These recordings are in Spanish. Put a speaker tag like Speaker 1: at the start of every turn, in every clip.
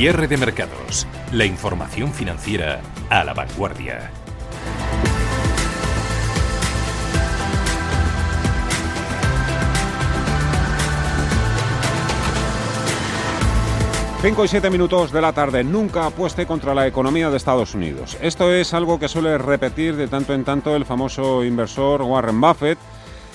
Speaker 1: Cierre de mercados. La información financiera a la vanguardia.
Speaker 2: Cinco y siete minutos de la tarde. Nunca apueste contra la economía de Estados Unidos. Esto es algo que suele repetir de tanto en tanto el famoso inversor Warren Buffett.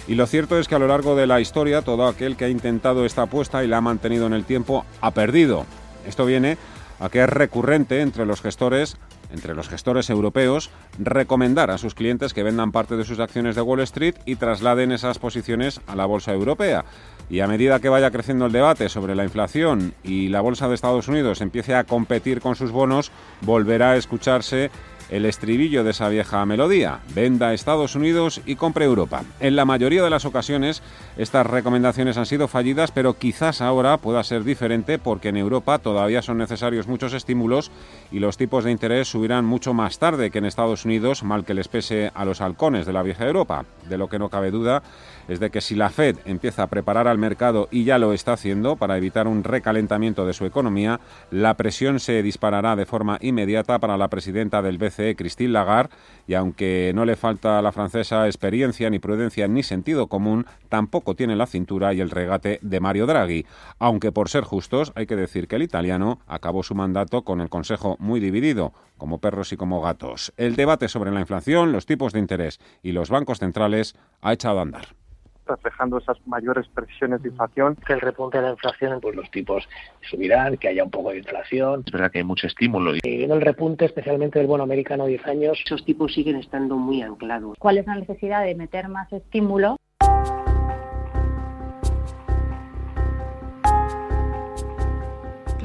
Speaker 2: Y lo cierto es que a lo largo de la historia todo aquel que ha intentado esta apuesta y la ha mantenido en el tiempo ha perdido. Esto viene a que es recurrente entre los gestores entre los gestores europeos, recomendar a sus clientes que vendan parte de sus acciones de Wall Street y trasladen esas posiciones a la bolsa europea. Y a medida que vaya creciendo el debate sobre la inflación y la bolsa de Estados Unidos empiece a competir con sus bonos, volverá a escucharse el estribillo de esa vieja melodía, venda Estados Unidos y compre Europa. En la mayoría de las ocasiones estas recomendaciones han sido fallidas, pero quizás ahora pueda ser diferente porque en Europa todavía son necesarios muchos estímulos y los tipos de interés subirán mucho más tarde que en Estados Unidos, mal que les pese a los halcones de la vieja Europa. De lo que no cabe duda es de que si la Fed empieza a preparar al mercado y ya lo está haciendo para evitar un recalentamiento de su economía, la presión se disparará de forma inmediata para la presidenta del BCE, Christine Lagarde, y aunque no le falta a la francesa experiencia, ni prudencia, ni sentido común, tampoco tiene la cintura y el regate de Mario Draghi. Aunque por ser justos, hay que decir que el italiano acabó su mandato con el Consejo muy dividido, como perros y como gatos. El debate sobre la inflación, los tipos de interés y los bancos centrales ha echado a andar
Speaker 3: reflejando esas mayores presiones de inflación.
Speaker 4: Que el repunte de la inflación, pues los tipos subirán, que haya un poco de inflación.
Speaker 5: Es verdad que hay mucho estímulo.
Speaker 4: Y viendo el repunte, especialmente del bono americano 10 años,
Speaker 6: esos tipos siguen estando muy anclados.
Speaker 7: ¿Cuál es la necesidad de meter más estímulo?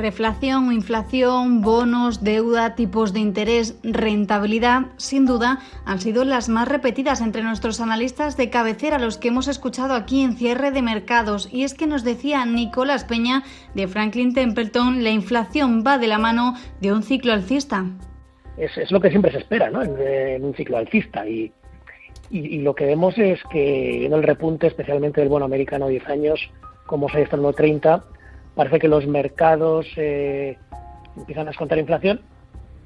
Speaker 8: Reflación, inflación, bonos, deuda, tipos de interés, rentabilidad, sin duda, han sido las más repetidas entre nuestros analistas de cabecera, los que hemos escuchado aquí en cierre de mercados. Y es que nos decía Nicolás Peña de Franklin Templeton, la inflación va de la mano de un ciclo alcista.
Speaker 4: Es, lo que siempre se espera ¿no? en, un ciclo alcista y, lo que vemos es que en el repunte, especialmente del bono americano 10 años, como se está en 30, parece que los mercados eh, empiezan a descontar inflación,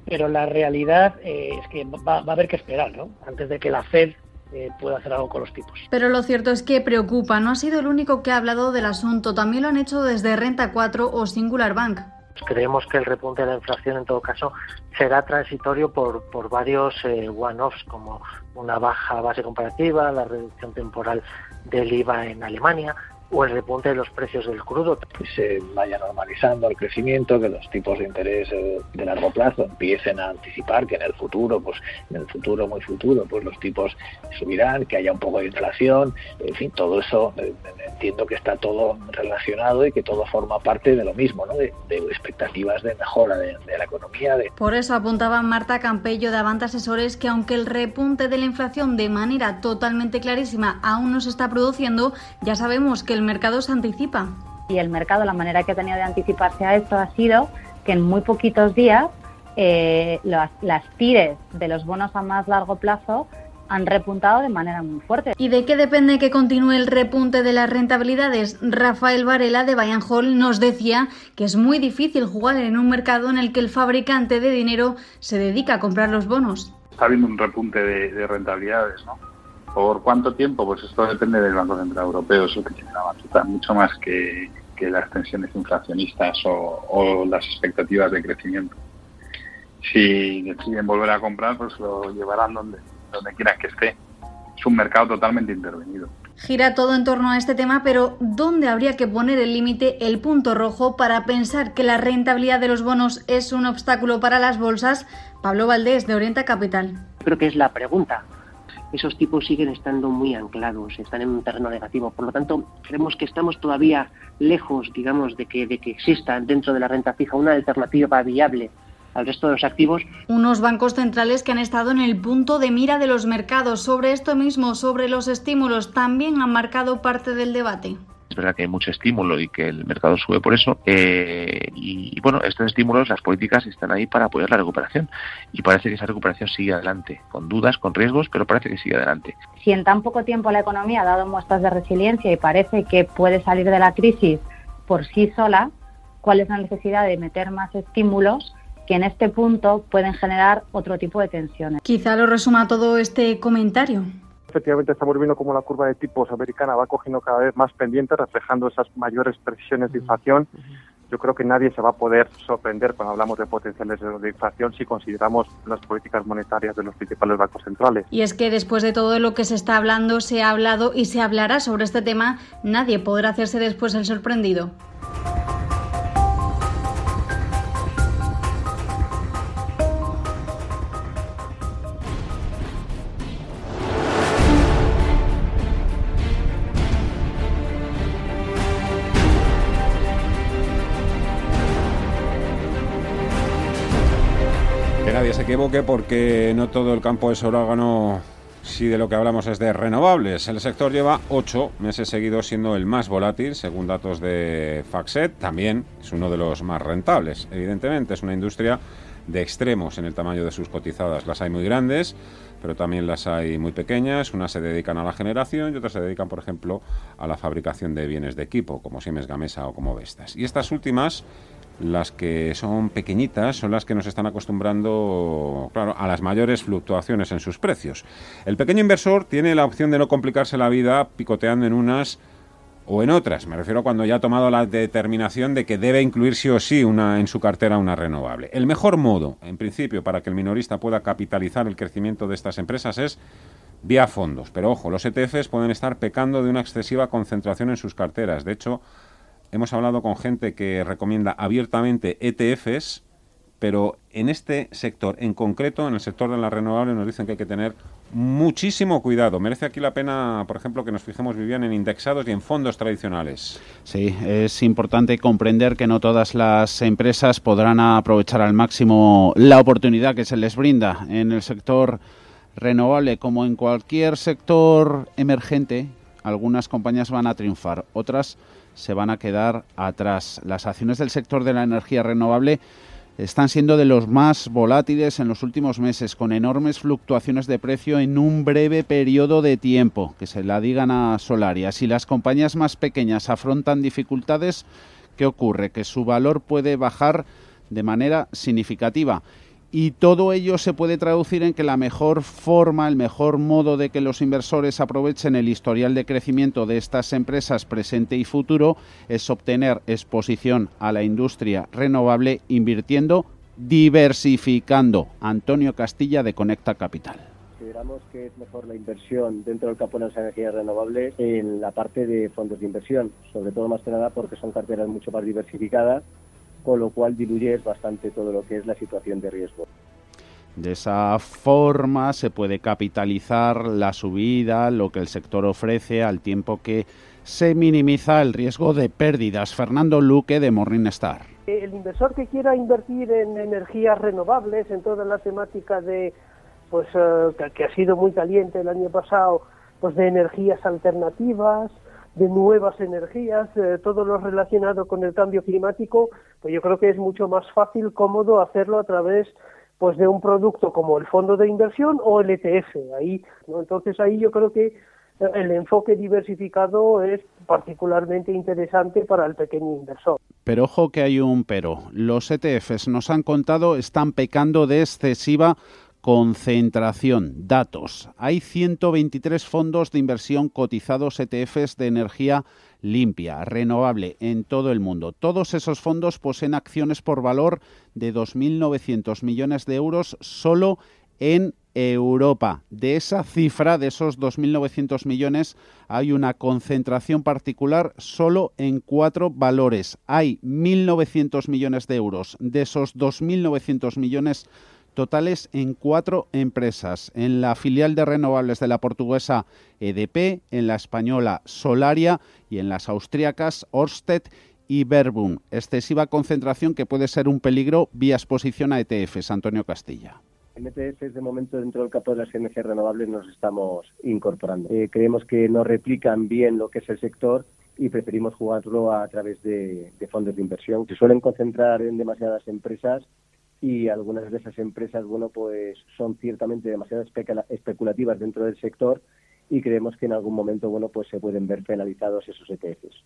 Speaker 4: pero la realidad eh, es que va, a haber que esperar, ¿no? Antes de que la Fed eh, pueda hacer algo con los tipos.
Speaker 8: Pero lo cierto es que preocupa. No ha sido el único que ha hablado del asunto. También lo han hecho desde Renta 4 o Singular Bank.
Speaker 4: Creemos que el repunte de la inflación, en todo caso, será transitorio por, por varios one-offs, como una baja base comparativa, la reducción temporal del IVA en Alemania, o el repunte de los precios del crudo.
Speaker 5: Se vaya normalizando el crecimiento, que los tipos de interés eh, de largo plazo empiecen a anticipar que en el futuro, pues en el futuro muy futuro, pues los tipos subirán, que haya un poco de inflación, en fin, todo eso eh, entiendo que está todo relacionado y que todo forma parte de lo mismo, ¿no? de, expectativas de mejora de, la economía. De...
Speaker 8: Por eso apuntaba Marta Campello de Avanta Asesores que aunque el repunte de la inflación de manera totalmente clarísima aún no se está produciendo, ya sabemos que el mercado se anticipa.
Speaker 7: Y el mercado, la manera que ha tenido de anticiparse a esto ha sido que en muy poquitos días eh, las, las tires de los bonos a más largo plazo han repuntado de manera muy fuerte.
Speaker 8: ¿Y de qué depende que continúe el repunte de las rentabilidades? Rafael Varela de Bayern Hall nos decía que es muy difícil jugar en un mercado en el que el fabricante de dinero se dedica a comprar los bonos.
Speaker 3: Está habiendo un repunte de, de rentabilidades, ¿no? ¿Por cuánto tiempo? Pues esto depende del Banco Central Europeo, eso que tiene la batuta, mucho más que, las tensiones inflacionistas o, las expectativas de crecimiento. Si deciden volver a comprar, pues lo llevarán donde, donde quieran que esté. Es un mercado totalmente intervenido.
Speaker 8: Gira todo en torno a este tema, pero ¿dónde habría que poner el límite, el punto rojo, para pensar que la rentabilidad de los bonos es un obstáculo para las bolsas? Pablo Valdés, de Orienta Capital.
Speaker 6: Creo que es la pregunta esos tipos siguen estando muy anclados, están en un terreno negativo. Por lo tanto, creemos que estamos todavía lejos, digamos, de que, de que exista dentro de la renta fija una alternativa viable al resto de los activos.
Speaker 8: Unos bancos centrales que han estado en el punto de mira de los mercados. Sobre esto mismo, sobre los estímulos, también han marcado parte del debate.
Speaker 5: Es verdad que hay mucho estímulo y que el mercado sube por eso. Eh, y, bueno, estos estímulos, las políticas están ahí para apoyar la recuperación. Y parece que esa recuperación sigue adelante, con dudas, con riesgos, pero parece que sigue adelante.
Speaker 7: Si en tan poco tiempo la economía ha dado muestras de resiliencia y parece que puede salir de la crisis por sí sola, cuál es la necesidad de meter más estímulos que en este punto pueden generar otro tipo de tensiones.
Speaker 8: Quizá lo resuma todo este comentario
Speaker 9: efectivamente estamos viendo como la curva de tipos americana va cogiendo cada vez más pendiente, reflejando esas mayores presiones de inflación. Yo creo que nadie se va a poder sorprender cuando hablamos de potenciales de inflación si consideramos las políticas monetarias de los principales bancos centrales.
Speaker 8: Y es que después de todo lo que se está hablando, se ha hablado y se hablará sobre este tema, nadie podrá hacerse después el sorprendido.
Speaker 2: Equivoque porque no todo el campo es orágano si de lo que hablamos es de renovables. El sector lleva ocho meses seguidos siendo el más volátil, según datos de Faxet. También es uno de los más rentables. Evidentemente, es una industria de extremos en el tamaño de sus cotizadas. Las hay muy grandes, pero también las hay muy pequeñas. Unas se dedican a la generación y otras se dedican, por ejemplo, a la fabricación de bienes de equipo, como Siemens Gamesa o como Vestas. Y estas últimas las que son pequeñitas son las que nos están acostumbrando, claro, a las mayores fluctuaciones en sus precios. El pequeño inversor tiene la opción de no complicarse la vida picoteando en unas o en otras. Me refiero a cuando ya ha tomado la determinación de que debe incluir sí o sí una, en su cartera una renovable. El mejor modo, en principio, para que el minorista pueda capitalizar el crecimiento de estas empresas es vía fondos. Pero ojo, los ETFs pueden estar pecando de una excesiva concentración en sus carteras. De hecho, hemos hablado con gente que recomienda abiertamente ETFs, pero en este sector en concreto, en el sector de la renovable, nos dicen que hay que tener muchísimo cuidado. Merece aquí la pena, por ejemplo, que nos fijemos, Vivian, en indexados y en fondos tradicionales.
Speaker 10: Sí, es importante comprender que no todas las empresas podrán aprovechar al máximo la oportunidad que se les brinda en el sector renovable, como en cualquier sector emergente. Algunas compañías van a triunfar, otras se van a quedar atrás. Las acciones del sector de la energía renovable están siendo de los más volátiles en los últimos meses, con enormes fluctuaciones de precio en un breve periodo de tiempo, que se la digan a Solaria. Si las compañías más pequeñas afrontan dificultades, ¿qué ocurre? Que su valor puede bajar de manera significativa y todo ello se puede traducir en que la mejor forma, el mejor modo de que los inversores aprovechen el historial de crecimiento de estas empresas presente y futuro es obtener exposición a la industria renovable invirtiendo, diversificando. Antonio Castilla de Conecta Capital
Speaker 11: consideramos que es mejor la inversión dentro del campo de las energías renovables en la parte de fondos de inversión, sobre todo más que nada porque son carteras mucho más diversificadas con lo cual diluye bastante todo lo que es la situación de riesgo.
Speaker 10: De esa forma se puede capitalizar la subida, lo que el sector ofrece, al tiempo que se minimiza el riesgo de pérdidas. Fernando Luque de Morningstar.
Speaker 12: El inversor que quiera invertir en energías renovables, en toda la temática de, pues, eh, que ha sido muy caliente el año pasado, pues de energías alternativas, de nuevas energías, eh, todo lo relacionado con el cambio climático, pues yo creo que es mucho más fácil, cómodo hacerlo a través pues de un producto como el fondo de inversión o el ETF. Ahí. Entonces ahí yo creo que el enfoque diversificado es particularmente interesante para el pequeño inversor.
Speaker 10: Pero ojo que hay un pero. Los ETFs nos han contado están pecando de excesiva Concentración, datos. Hay 123 fondos de inversión cotizados ETFs de energía limpia, renovable en todo el mundo. Todos esos fondos poseen acciones por valor de 2.900 millones de euros solo en Europa. De esa cifra, de esos 2.900 millones, hay una concentración particular solo en cuatro valores. Hay 1.900 millones de euros. De esos 2.900 millones totales en cuatro empresas, en la filial de renovables de la portuguesa EDP, en la española Solaria y en las austríacas Orsted y Verbund. Excesiva concentración que puede ser un peligro vía exposición a ETFs. Antonio Castilla.
Speaker 11: En ETFs, de momento, dentro del campo de las energías renovables nos estamos incorporando. Eh, creemos que no replican bien lo que es el sector y preferimos jugarlo a través de, fondos de inversión que suelen concentrar en demasiadas empresas y algunas de esas empresas, bueno, pues son ciertamente demasiado especulativas dentro del sector y creemos que en algún momento, bueno, pues se pueden ver penalizados esos ETFs.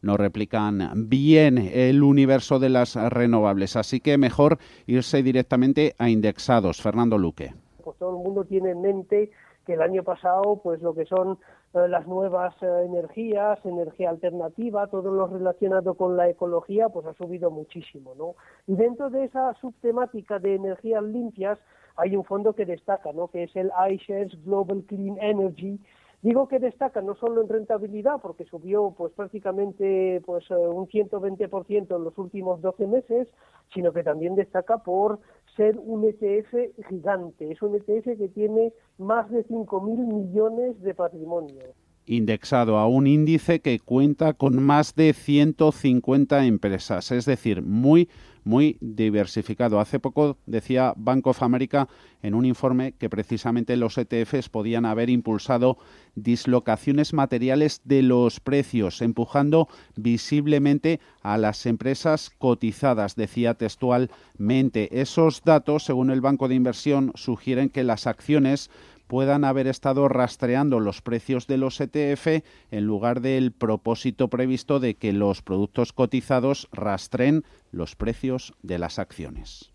Speaker 10: no replican bien el universo de las renovables. Así que mejor irse directamente a indexados. Fernando Luque.
Speaker 12: Pues todo el mundo tiene en mente que el año pasado, pues lo que son eh, las nuevas eh, energías, energía alternativa, todo lo relacionado con la ecología, pues ha subido muchísimo, ¿no? Y dentro de esa subtemática de energías limpias hay un fondo que destaca, ¿no? Que es el iShares Global Clean Energy. Digo que destaca no solo en rentabilidad, porque subió pues prácticamente pues eh, un 120% en los últimos 12 meses, sino que también destaca por ser un ETF gigante. Es un ETF que tiene más de 5.000 millones de patrimonio.
Speaker 10: Indexado a un índice que cuenta con más de 150 empresas, es decir, muy, muy diversificado. Hace poco decía Bank of America en un informe que precisamente los ETFs podían haber impulsado dislocaciones materiales de los precios, empujando visiblemente a las empresas cotizadas, decía textualmente. Esos datos, según el Banco de Inversión, sugieren que las acciones puedan haber estado rastreando los precios de los ETF en lugar del propósito previsto de que los productos cotizados rastreen los precios de las acciones.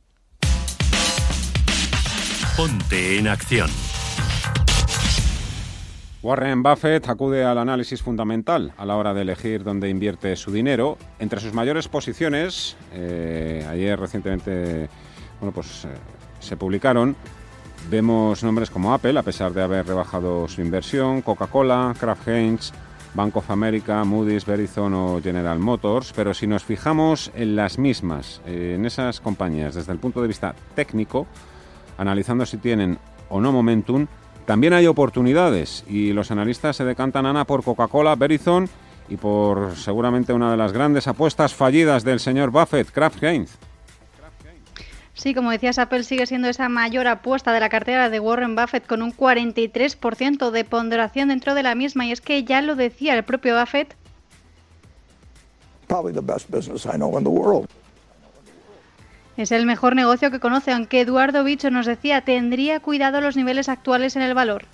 Speaker 1: Ponte en acción.
Speaker 2: Warren Buffett acude al análisis fundamental a la hora de elegir dónde invierte su dinero. Entre sus mayores posiciones, eh, ayer recientemente bueno, pues, eh, se publicaron Vemos nombres como Apple, a pesar de haber rebajado su inversión, Coca-Cola, Kraft Heinz, Bank of America, Moody's, Verizon o General Motors, pero si nos fijamos en las mismas, en esas compañías desde el punto de vista técnico, analizando si tienen o no momentum, también hay oportunidades y los analistas se decantan, Ana, por Coca-Cola, Verizon y por seguramente una de las grandes apuestas fallidas del señor Buffett, Kraft Heinz.
Speaker 8: Sí, como decías, Apple sigue siendo esa mayor apuesta de la cartera de Warren Buffett con un 43% de ponderación dentro de la misma. Y es que ya lo decía el propio Buffett. Es el mejor negocio que conoce, aunque Eduardo Bicho nos decía tendría cuidado los niveles actuales en el valor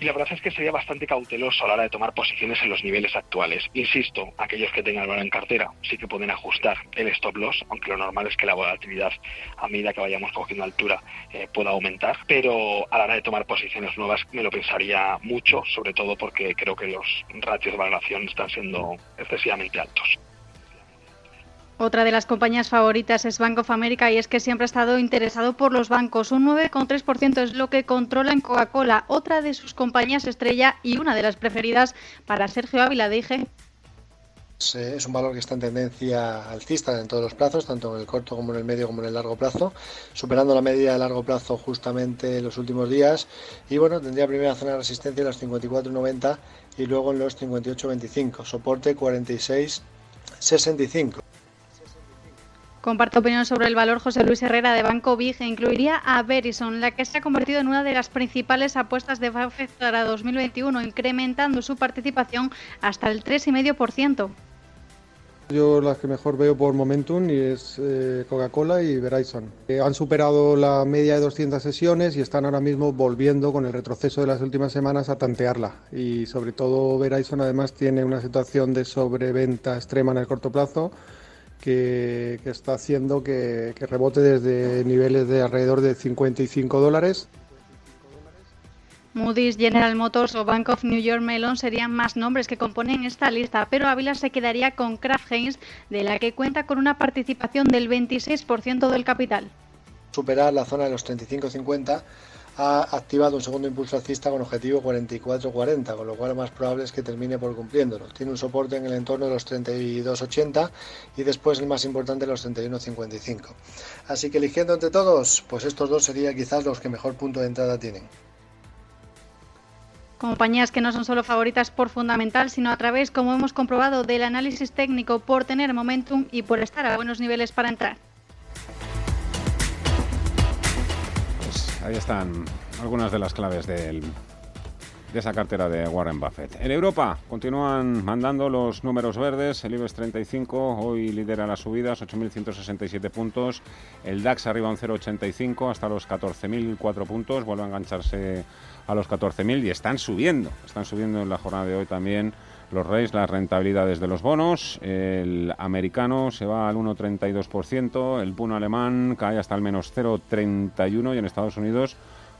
Speaker 13: y la verdad es que sería bastante cauteloso a la hora de tomar posiciones en los niveles actuales. Insisto, aquellos que tengan valor en cartera sí que pueden ajustar el stop loss, aunque lo normal es que la volatilidad a medida que vayamos cogiendo altura eh, pueda aumentar, pero a la hora de tomar posiciones nuevas me lo pensaría mucho, sobre todo porque creo que los ratios de valoración están siendo excesivamente altos.
Speaker 8: Otra de las compañías favoritas es Bank of America y es que siempre ha estado interesado por los bancos. Un 9,3% es lo que controla en Coca-Cola, otra de sus compañías estrella y una de las preferidas para Sergio Ávila de IG.
Speaker 14: Es un valor que está en tendencia alcista en todos los plazos, tanto en el corto como en el medio como en el largo plazo, superando la media de largo plazo justamente en los últimos días. Y bueno, tendría primera zona de resistencia en los 54,90 y luego en los 58,25, soporte 46,65.
Speaker 8: Comparte opinión sobre el valor José Luis Herrera de Banco Big e incluiría a Verizon, la que se ha convertido en una de las principales apuestas de Buffett para 2021, incrementando su participación hasta el 3,5%.
Speaker 15: Yo las que mejor veo por momentum y es eh, Coca-Cola y Verizon. Eh, han superado la media de 200 sesiones y están ahora mismo volviendo con el retroceso de las últimas semanas a tantearla. Y sobre todo Verizon además tiene una situación de sobreventa extrema en el corto plazo que, está haciendo que, rebote desde niveles de alrededor de 55 dólares.
Speaker 8: Moody's, General Motors o Bank of New York Mellon serían más nombres que componen esta lista, pero Ávila se quedaría con Kraft Heinz, de la que cuenta con una participación del 26% del capital.
Speaker 14: Superar la zona de los 35-50 ha activado un segundo impulso alcista con objetivo 44-40, con lo cual lo más probable es que termine por cumpliéndolo. Tiene un soporte en el entorno de los 32-80 y después el más importante los 31-55. Así que eligiendo entre todos, pues estos dos serían quizás los que mejor punto de entrada tienen.
Speaker 8: Compañías que no son solo favoritas por fundamental, sino a través, como hemos comprobado, del análisis técnico por tener momentum y por estar a buenos niveles para entrar.
Speaker 2: Ahí están algunas de las claves de esa cartera de Warren Buffett. En Europa continúan mandando los números verdes. El IBEX 35 hoy lidera las subidas, 8.167 puntos. El DAX arriba un 0,85 hasta los 14.004 puntos. Vuelve a engancharse a los 14.000 y están subiendo. Están subiendo en la jornada de hoy también los reyes, las rentabilidades de los bonos. El americano se va al 1,32%, el bono alemán cae hasta el menos 0,31% y en Estados Unidos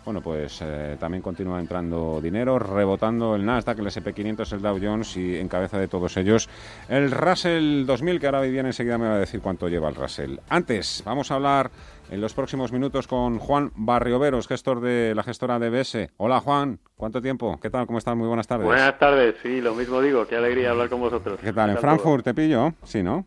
Speaker 2: bueno, pues eh, también continúa entrando dinero, rebotando el Nasdaq, el SP500, el Dow Jones y en cabeza de todos ellos el Russell 2000, que ahora Vivian enseguida me va a decir cuánto lleva el Russell. Antes, vamos a hablar en los próximos minutos con Juan Barrioveros, gestor de la gestora de BS. Hola Juan, ¿cuánto tiempo? ¿Qué tal? ¿Cómo estás? Muy buenas tardes.
Speaker 16: Buenas tardes, sí, lo mismo digo, qué alegría hablar con vosotros.
Speaker 2: ¿Qué tal? ¿En Frankfurt te pillo? Sí, ¿no?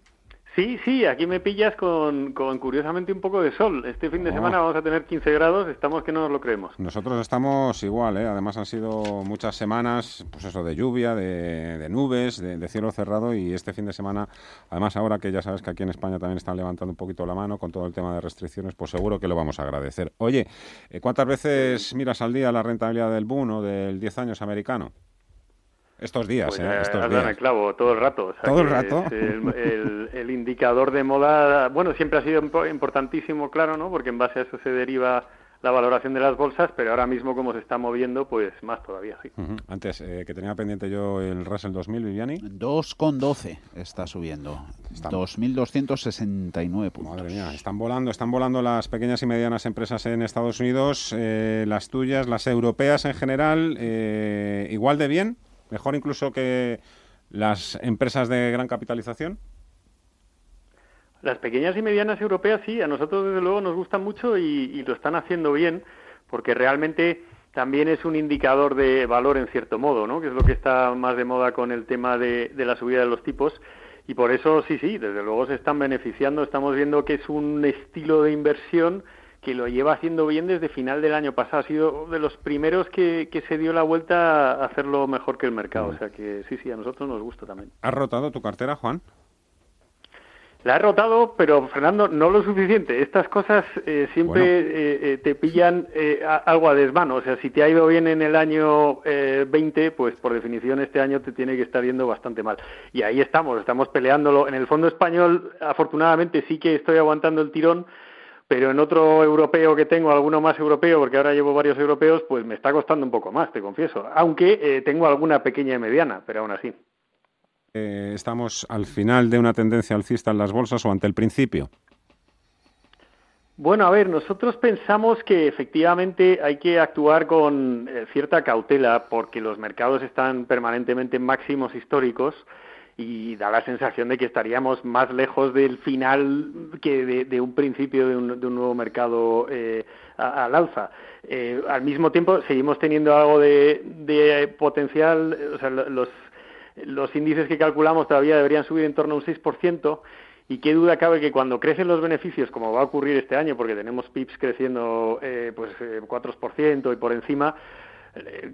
Speaker 16: Sí, sí, aquí me pillas con, con, curiosamente un poco de sol. Este fin de oh. semana vamos a tener 15 grados, estamos que no nos lo creemos.
Speaker 2: Nosotros estamos igual, ¿eh? además han sido muchas semanas, pues eso, de lluvia, de, nubes, de, cielo cerrado y este fin de semana, además ahora que ya sabes que aquí en España también están levantando un poquito la mano con todo el tema de restricciones, pues seguro que lo vamos a agradecer. Oye, eh, ¿cuántas veces miras al día la rentabilidad del bono o del 10 años americano? Estos días,
Speaker 16: pues
Speaker 2: ¿eh? Estos días.
Speaker 16: el clavo, todo el rato.
Speaker 2: todo el rato.
Speaker 16: El, indicador de moda, bueno, siempre ha sido importantísimo, claro, ¿no? Porque en base a eso se deriva la valoración de las bolsas, pero ahora mismo como se está moviendo, pues más todavía, sí.
Speaker 2: Antes, eh, que tenía pendiente yo el Russell 2000, Viviani.
Speaker 10: 2,12 está subiendo. 2.269 puntos.
Speaker 2: Madre mía, están volando, están volando las pequeñas y medianas empresas en Estados Unidos, eh, las tuyas, las europeas en general, igual de bien. ¿Mejor incluso que las empresas de gran capitalización?
Speaker 16: Las pequeñas y medianas europeas sí, a nosotros desde luego nos gustan mucho y, lo están haciendo bien, porque realmente también es un indicador de valor en cierto modo, ¿no? que es lo que está más de moda con el tema de, de la subida de los tipos. Y por eso sí, sí, desde luego se están beneficiando. Estamos viendo que es un estilo de inversión que lo lleva haciendo bien desde final del año pasado. Ha sido de los primeros que, que se dio la vuelta a hacerlo mejor que el mercado. O sea que sí, sí, a nosotros nos gusta también.
Speaker 2: ¿Has rotado tu cartera, Juan?
Speaker 16: La he rotado, pero Fernando, no lo suficiente. Estas cosas eh, siempre eh, eh, te pillan algo a desmano. O sea, si te ha ido bien en el año 20, pues por definición este año te tiene que estar yendo bastante mal. Y ahí estamos, estamos peleándolo. En el fondo español, afortunadamente, sí que estoy aguantando el tirón pero en otro europeo que tengo, alguno más europeo, porque ahora llevo varios europeos, pues me está costando un poco más, te confieso. Aunque eh, tengo alguna pequeña y mediana, pero aún así.
Speaker 2: Eh, ¿Estamos al final de una tendencia alcista en las bolsas o ante el principio?
Speaker 16: Bueno, a ver, nosotros pensamos que efectivamente hay que actuar con eh, cierta cautela porque los mercados están permanentemente en máximos históricos y da la sensación de que estaríamos más lejos del final que de, un principio de un, nuevo mercado eh, al alza. Eh, al mismo tiempo, seguimos teniendo algo de, potencial, o sea, los, los índices que calculamos todavía deberían subir en torno a un 6%. Y qué duda cabe que cuando crecen los beneficios, como va a ocurrir este año, porque tenemos PIBs creciendo eh, pues eh, 4% y por encima,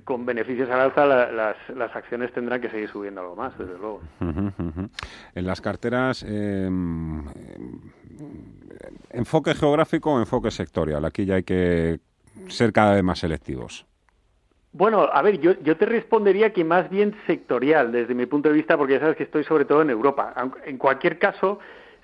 Speaker 16: con beneficios al alza las, las, acciones tendrán que seguir subiendo algo más, desde luego.
Speaker 2: En las carteras, eh, enfoque geográfico o enfoque sectorial. Aquí ya hay que ser cada vez más selectivos.
Speaker 16: Bueno, a ver, yo, yo te respondería que más bien sectorial desde mi punto de vista, porque ya sabes que estoy sobre todo en Europa. En cualquier caso,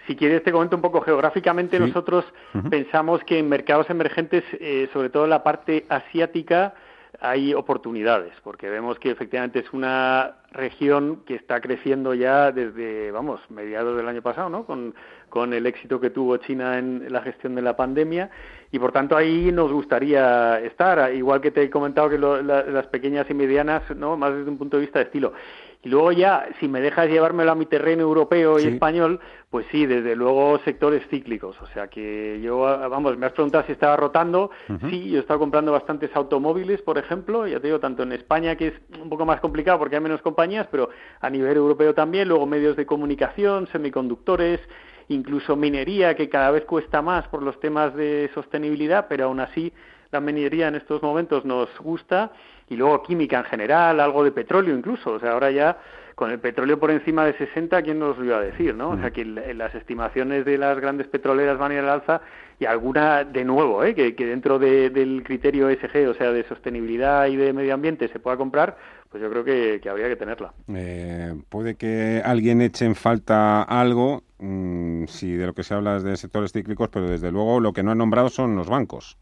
Speaker 16: si quieres te comento un poco geográficamente, nosotros pensamos que en mercados emergentes, eh, sobre todo en la parte asiática, hay oportunidades, porque vemos que efectivamente es una región que está creciendo ya desde, vamos, mediados del año pasado, ¿no? Con, con el éxito que tuvo China en la gestión de la pandemia y por tanto ahí nos gustaría estar, igual que te he comentado que las pequeñas y medianas, ¿no? Más desde un punto de vista de estilo. Y luego ya, si me dejas llevármelo a mi terreno europeo y español, pues sí, desde luego sectores cíclicos. O sea que yo, vamos, me has preguntado si estaba rotando. Sí, yo he estado comprando bastantes automóviles, por ejemplo, ya te digo, tanto en España, que es un poco más complicado porque hay menos compañías, pero a nivel europeo también, luego medios de comunicación, semiconductores, incluso minería, que cada vez cuesta más por los temas de sostenibilidad, pero aún así la minería en estos momentos nos gusta y luego química en general, algo de petróleo incluso, o sea, ahora ya con el petróleo por encima de 60, ¿quién nos lo iba a decir, no? O sea, que las estimaciones de las grandes petroleras van a ir al alza y alguna, de nuevo, ¿eh? que, dentro del criterio ESG, o sea, de sostenibilidad y de medio ambiente se pueda comprar, pues yo creo que, habría que tenerla.
Speaker 2: Eh, puede que alguien eche en falta algo, mm, si de lo que se habla es de sectores cíclicos, pero desde luego lo que no he nombrado son los bancos.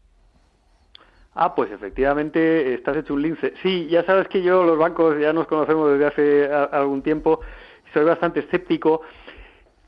Speaker 16: Ah, pues efectivamente estás hecho un lince. Sí, ya sabes que yo, los bancos, ya nos conocemos desde hace algún tiempo, soy bastante escéptico.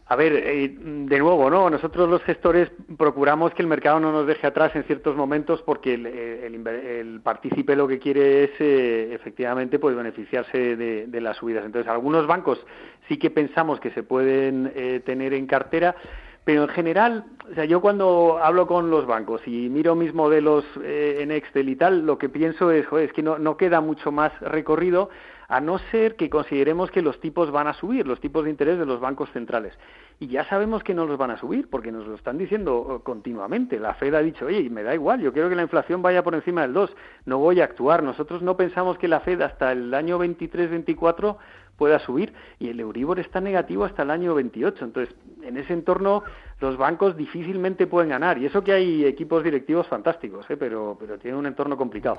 Speaker 16: A ver, eh, de nuevo, ¿no? Nosotros los gestores procuramos que el mercado no nos deje atrás en ciertos momentos porque el, el, partícipe lo que quiere es eh, efectivamente pues beneficiarse de, las subidas. Entonces, algunos bancos sí que pensamos que se pueden eh, tener en cartera, pero en general, o sea, yo cuando hablo con los bancos y miro mis modelos en Excel y tal, lo que pienso es que no, no queda mucho más recorrido a no ser que consideremos que los tipos van a subir, los tipos de interés de los bancos centrales. Y ya sabemos que no los van a subir, porque nos lo están diciendo eh, continuamente. La Fed ha dicho, oye, me da igual, yo quiero que la inflación vaya por encima del 2, no voy a actuar. Nosotros no pensamos que la Fed hasta el año 23-24 pueda subir y el Euribor está negativo hasta el año 28. Entonces, en ese entorno los bancos difícilmente pueden ganar. Y eso que hay equipos directivos fantásticos, ¿eh? pero, pero tiene un entorno complicado.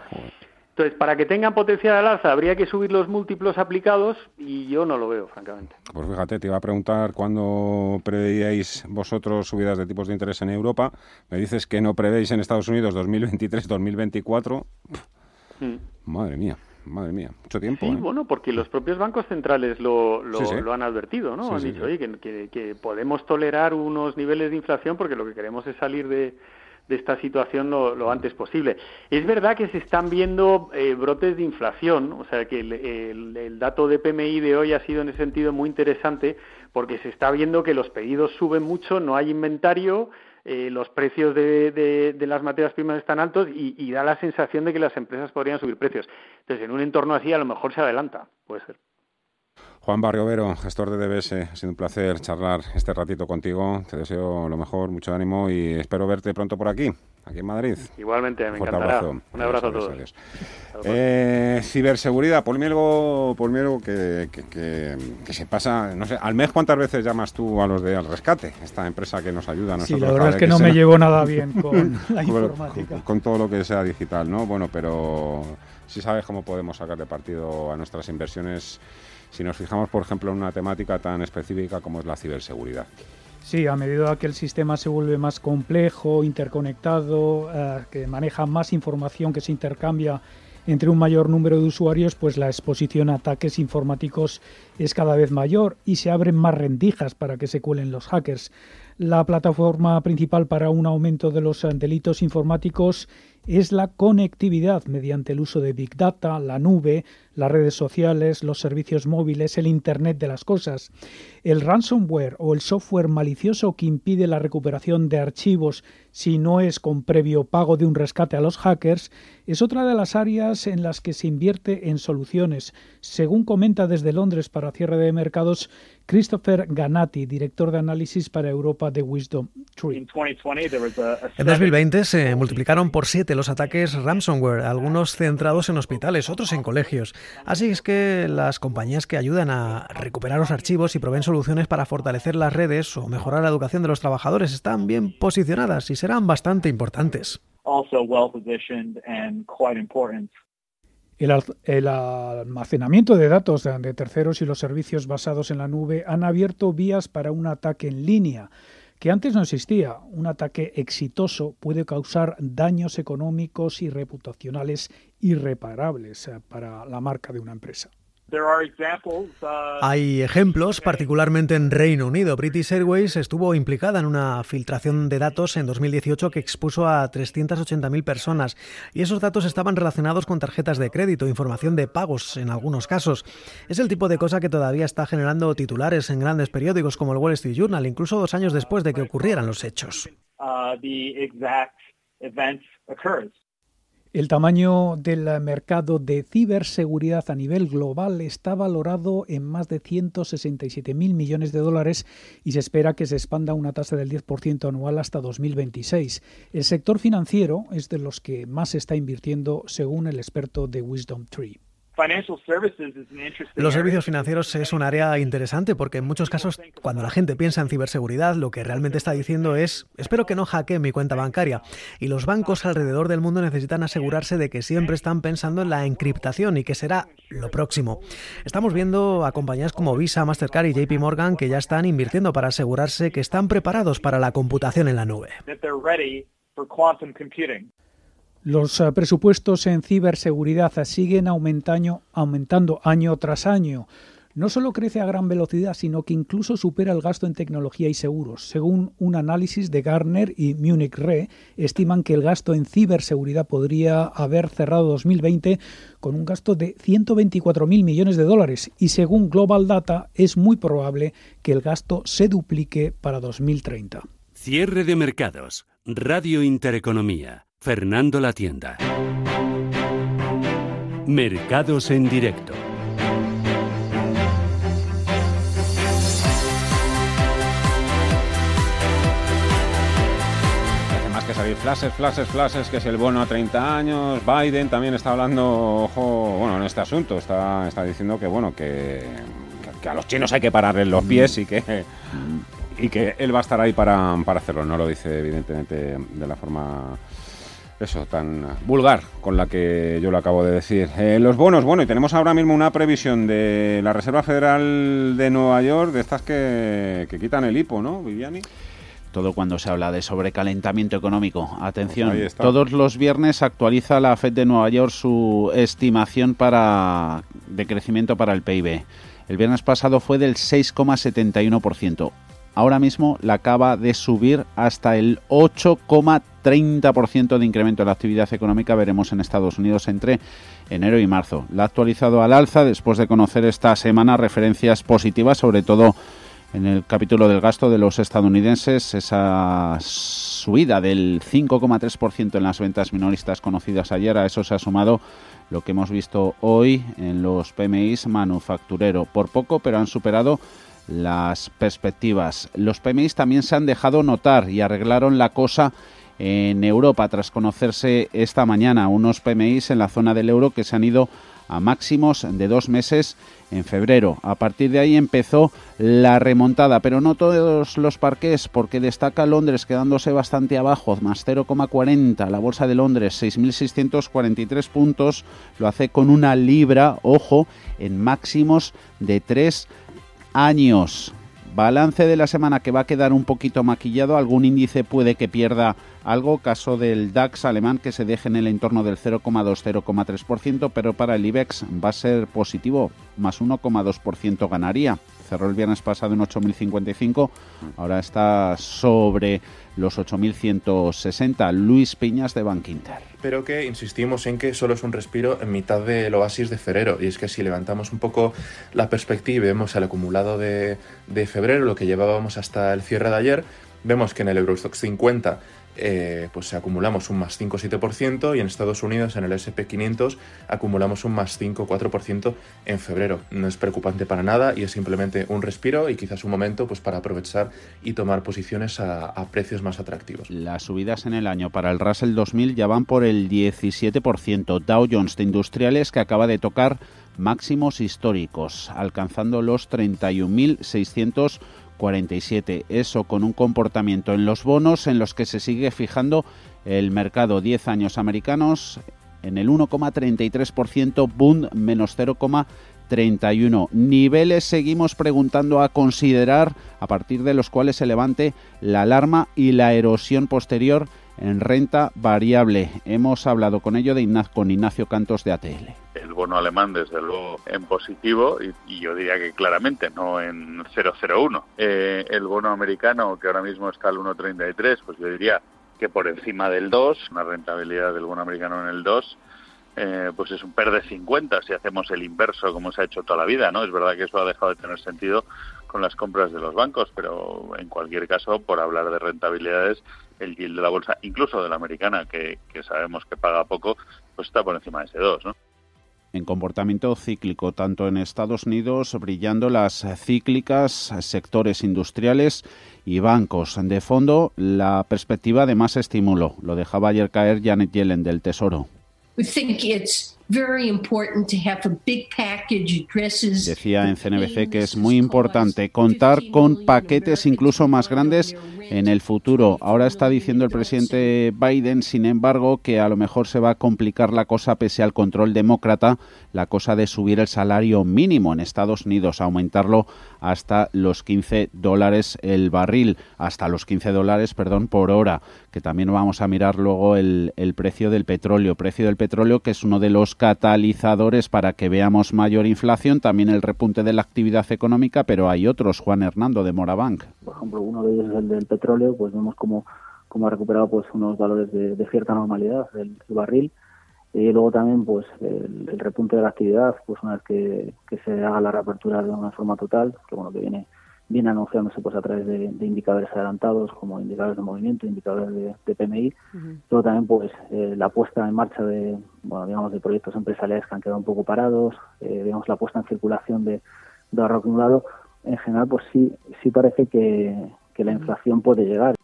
Speaker 16: Entonces, para que tengan potencial al alza habría que subir los múltiplos aplicados y yo no lo veo, francamente.
Speaker 2: Pues fíjate, te iba a preguntar cuándo preveíais vosotros subidas de tipos de interés en Europa. Me dices que no prevéis en Estados Unidos 2023-2024. Mm. Madre mía. Madre mía, mucho tiempo.
Speaker 16: Sí,
Speaker 2: ¿eh?
Speaker 16: bueno, porque los propios bancos centrales lo, lo, han advertido, ¿no? han dicho, oye, que podemos tolerar unos niveles de inflación porque lo que queremos es salir de, de esta situación lo, antes posible. Es verdad que se están viendo eh, brotes de inflación, o sea que el, dato de PMI de hoy ha sido en ese sentido muy interesante porque se está viendo que los pedidos suben mucho, no hay inventario, eh, los precios de, las materias primas están altos y, da la sensación de que las empresas podrían subir precios. Entonces, en un entorno así a lo mejor se adelanta, puede ser.
Speaker 2: Juan Barriovero, gestor de DBS, ha sido un placer charlar este ratito contigo. Te deseo lo mejor, mucho ánimo y espero verte pronto por aquí, aquí en Madrid.
Speaker 16: Igualmente, me encantará. Un abrazo a todos.
Speaker 2: Eh, ciberseguridad, ponme algo, que, que, se pasa, no sé, al mes cuántas veces llamas tú a los de Al Rescate, esta empresa que nos ayuda a nosotros.
Speaker 17: Sí, la verdad es que, no me llevo nada bien con la informática.
Speaker 2: Con, todo lo que sea digital, ¿no? Bueno, pero si sabes cómo podemos sacarle partido a nuestras inversiones si nos fijamos, por ejemplo, en una temática tan específica como es la ciberseguridad.
Speaker 17: Sí, a medida que el sistema se vuelve más complejo, interconectado, eh, que maneja más información que se intercambia entre un mayor número de usuarios, pues la exposición a ataques informáticos es cada vez mayor y se abren más rendijas para que se cuelen los hackers. La plataforma principal para un aumento de los delitos informáticos es la conectividad mediante el uso de Big Data, la nube, las redes sociales, los servicios móviles, el Internet de las cosas. El ransomware o el software malicioso que impide la recuperación de archivos si no es con previo pago de un rescate a los hackers es otra de las áreas en las que se invierte en soluciones, según comenta desde Londres para cierre de mercados Christopher Ganati, director de análisis para Europa de Wisdom Tree.
Speaker 18: En 2020 se multiplicaron por siete los ataques ransomware, algunos centrados en hospitales, otros en colegios. Así es que las compañías que ayudan a recuperar los archivos y proveen soluciones para fortalecer las redes o mejorar la educación de los trabajadores están bien posicionadas y serán bastante importantes.
Speaker 17: El, almacenamiento de datos de terceros y los servicios basados en la nube han abierto vías para un ataque en línea que antes no existía. Un ataque exitoso puede causar daños económicos y reputacionales irreparables eh, para la marca de una empresa.
Speaker 18: Uh, Hay ejemplos, particularmente en Reino Unido. British Airways estuvo implicada en una filtración de datos en 2018 que expuso a 380.000 personas y esos datos estaban relacionados con tarjetas de crédito, información de pagos en algunos casos. Es el tipo de cosa que todavía está generando titulares en grandes periódicos como el Wall Street Journal, incluso dos años después de que ocurrieran los hechos. Uh,
Speaker 17: el tamaño del mercado de ciberseguridad a nivel global está valorado en más de 167.000 millones de dólares y se espera que se expanda una tasa del 10% anual hasta 2026. El sector financiero es de los que más se está invirtiendo según el experto de Wisdom Tree.
Speaker 18: Los servicios financieros es un área interesante porque en muchos casos cuando la gente piensa en ciberseguridad lo que realmente está diciendo es espero que no hackeen mi cuenta bancaria y los bancos alrededor del mundo necesitan asegurarse de que siempre están pensando en la encriptación y que será lo próximo. Estamos viendo a compañías como Visa, Mastercard y JP Morgan que ya están invirtiendo para asegurarse que están preparados para la computación en la nube.
Speaker 17: Los eh, presupuestos en ciberseguridad siguen aumentando, aumentando año tras año. No solo crece a gran velocidad, sino que incluso supera el gasto en tecnología y seguros. Según un análisis de Gartner y Munich Re, estiman que el gasto en ciberseguridad podría haber cerrado 2020 con un gasto de 124.000 millones de dólares y según Global Data es muy probable que el gasto se duplique para 2030.
Speaker 1: Cierre de mercados. Radio Intereconomía. Fernando La Tienda. Mercados en directo.
Speaker 2: que salir flashes, flashes, flashes, que es el bono a 30 años. Biden también está hablando, ojo, bueno, en este asunto, está, está diciendo que, bueno, que, a los chinos hay que pararle los pies y que y que él va a estar ahí para, para hacerlo. No lo dice, evidentemente, de la forma eso, tan vulgar con la que yo lo acabo de decir. Eh, los bonos, bueno, y tenemos ahora mismo una previsión de la Reserva Federal de Nueva York, de estas que, que quitan el hipo, ¿no, Viviani?
Speaker 10: todo cuando se habla de sobrecalentamiento económico. Atención, pues todos los viernes actualiza la Fed de Nueva York su estimación para de crecimiento para el PIB. El viernes pasado fue del 6,71% ahora mismo la acaba de subir hasta el 8,30% de incremento de la actividad económica, veremos en Estados Unidos entre enero y marzo. La ha actualizado al alza después de conocer esta semana referencias positivas, sobre todo en el capítulo del gasto de los estadounidenses, esa subida del 5,3% en las ventas minoristas conocidas ayer, a eso se ha sumado lo que hemos visto hoy en los PMIs manufacturero. Por poco, pero han superado las perspectivas. Los PMIs también se han dejado notar y arreglaron la cosa en Europa tras conocerse esta mañana unos PMIs en la zona del euro que se han ido a máximos de dos meses en febrero. A partir de ahí empezó la remontada, pero no todos los parques, porque destaca Londres quedándose bastante abajo, más 0,40. La bolsa de Londres, 6.643 puntos, lo hace con una libra, ojo, en máximos de tres años. Balance de la semana que va a quedar un poquito maquillado. Algún índice puede que pierda algo. Caso del DAX alemán que se deje en el entorno del 0,2-0,3%, pero para el IBEX va a ser positivo. Más 1,2% ganaría. Cerró el viernes pasado en 8.055. Ahora está sobre los 8.160. Luis Piñas de Bankinter.
Speaker 19: Pero que insistimos en que solo es un respiro en mitad del oasis de febrero. Y es que si levantamos un poco la perspectiva y vemos el acumulado de, de febrero, lo que llevábamos hasta el cierre de ayer, vemos que en el Eurostox 50 eh, pues acumulamos un más 5-7% y en Estados Unidos, en el SP500, acumulamos un más 5-4% en febrero. No es preocupante para nada y es simplemente un respiro y quizás un momento pues, para aprovechar y tomar posiciones a, a precios más atractivos.
Speaker 10: Las subidas en el año para el Russell 2000 ya van por el 17%. Dow Jones de Industriales que acaba de tocar máximos históricos, alcanzando los 31.600 47. Eso con un comportamiento en los bonos en los que se sigue fijando el mercado 10 años americanos en el 1,33%, Bund menos 0,31. Niveles seguimos preguntando a considerar a partir de los cuales se levante la alarma y la erosión posterior en renta variable. Hemos hablado con ello de con Ignacio Cantos de ATL.
Speaker 3: El bono alemán, desde luego, en positivo y, yo diría que claramente no en 001. Eh, el bono americano, que ahora mismo está al 1,33, pues yo diría que por encima del 2, una rentabilidad del bono americano en el 2, eh, pues es un PER de 50 si hacemos el inverso como se ha hecho toda la vida, ¿no? Es verdad que eso ha dejado de tener sentido con las compras de los bancos, pero en cualquier caso, por hablar de rentabilidades, el yield de la bolsa, incluso de la americana, que, sabemos que paga poco, pues está por encima de ese 2, ¿no?
Speaker 10: en comportamiento cíclico, tanto en Estados Unidos, brillando las cíclicas, sectores industriales y bancos. De fondo, la perspectiva de más estímulo. Lo dejaba ayer caer Janet Yellen del Tesoro. Decía en CNBC que es muy importante contar con paquetes incluso más grandes en el futuro. Ahora está diciendo el presidente Biden, sin embargo, que a lo mejor se va a complicar la cosa pese al control demócrata, la cosa de subir el salario mínimo en Estados Unidos, aumentarlo hasta los 15 dólares el barril, hasta los 15 dólares, perdón, por hora, que también vamos a mirar luego el, el precio del petróleo, precio del petróleo que es uno de los catalizadores para que veamos mayor inflación, también el repunte de la actividad económica, pero hay otros, Juan Hernando de Morabank.
Speaker 20: Por ejemplo, uno de ellos es el del petróleo, pues vemos como, como ha recuperado pues unos valores de, cierta normalidad el, barril. Y luego también pues el, repunte de la actividad, pues una vez que, que, se haga la reapertura de una forma total, que bueno que viene viene anunciándose pues a través de, indicadores adelantados como indicadores de movimiento, indicadores de, PMI, luego también pues eh, la puesta en marcha de bueno digamos de proyectos empresariales que han quedado un poco parados, eh, digamos la puesta en circulación de, de ahorro acumulado, en general pues sí sí parece que, que la inflación puede llegar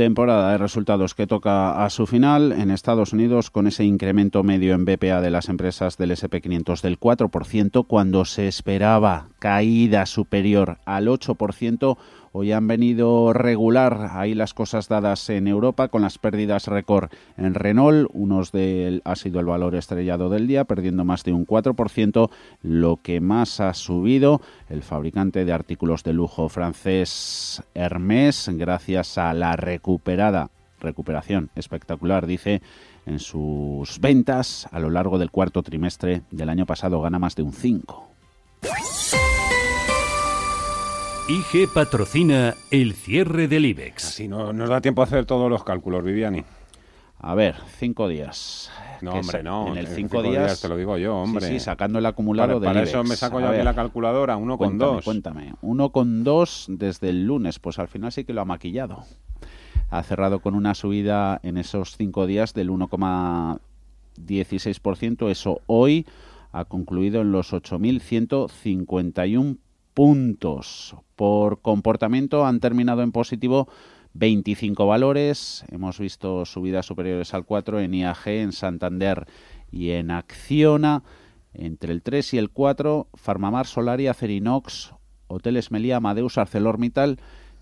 Speaker 10: temporada de resultados que toca a su final en Estados Unidos con ese incremento medio en BPA de las empresas del SP500 del 4% cuando se esperaba caída superior al 8% Hoy han venido regular ahí las cosas dadas en Europa con las pérdidas récord en Renault. Unos de ha sido el valor estrellado del día, perdiendo más de un 4%. Lo que más ha subido el fabricante de artículos de lujo francés Hermès, gracias a la recuperada recuperación espectacular, dice, en sus ventas a lo largo del cuarto trimestre del año pasado gana más de un 5.
Speaker 1: IG patrocina el cierre del IBEX.
Speaker 2: Así no nos da tiempo a hacer todos los cálculos, Viviani.
Speaker 10: A ver, cinco días.
Speaker 2: No, hombre, no.
Speaker 10: En el cinco, días,
Speaker 2: te lo digo yo, hombre.
Speaker 10: Sí, sacando el acumulado
Speaker 2: de Para eso me saco yo aquí la calculadora, uno con dos.
Speaker 10: Cuéntame, uno con dos desde el lunes, pues al final sí que lo ha maquillado. Ha cerrado con una subida en esos cinco días del 1,16%. Eso hoy ha concluido en los 8.151 puntos. Por comportamiento han terminado en positivo 25 valores. Hemos visto subidas superiores al 4 en IAG, en Santander y en Acciona. Entre el 3 y el 4, Farmamar, Solaria, Cerinox, Hoteles Melía, Amadeus, ArcelorMittal,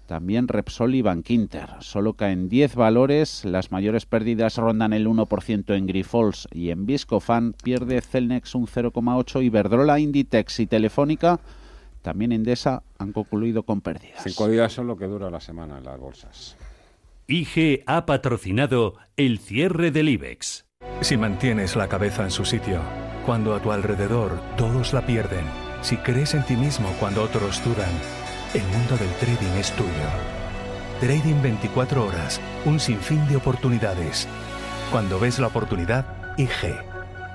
Speaker 10: también Repsol y Bankinter. Solo caen 10 valores, las mayores pérdidas rondan el 1% en Grifols y en Viscofan, pierde Celnex un 0,8, Iberdrola, Inditex y Telefónica también Endesa han concluido con pérdidas.
Speaker 2: Cinco días son lo que dura la semana en las bolsas.
Speaker 1: IG ha patrocinado el cierre del IBEX.
Speaker 21: Si mantienes la cabeza en su sitio, cuando a tu alrededor todos la pierden, si crees en ti mismo cuando otros dudan, el mundo del trading es tuyo. Trading 24 horas, un sinfín de oportunidades. Cuando ves la oportunidad, IG.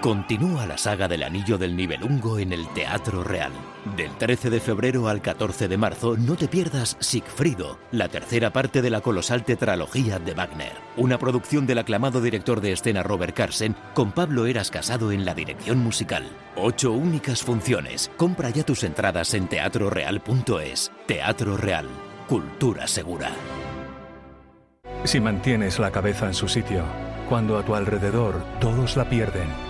Speaker 22: Continúa la saga del Anillo del Nibelungo en el Teatro Real. Del 13 de febrero al 14 de marzo no te pierdas Sigfrido, la tercera parte de la colosal tetralogía de Wagner. Una producción del aclamado director de escena Robert Carsen con Pablo Eras Casado en la dirección musical. Ocho únicas funciones. Compra ya tus entradas en teatroreal.es. Teatro Real. Cultura segura.
Speaker 21: Si mantienes la cabeza en su sitio, cuando a tu alrededor todos la pierden,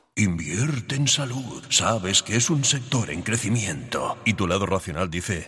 Speaker 23: Invierte en salud. Sabes que es un sector en crecimiento. Y tu lado racional dice,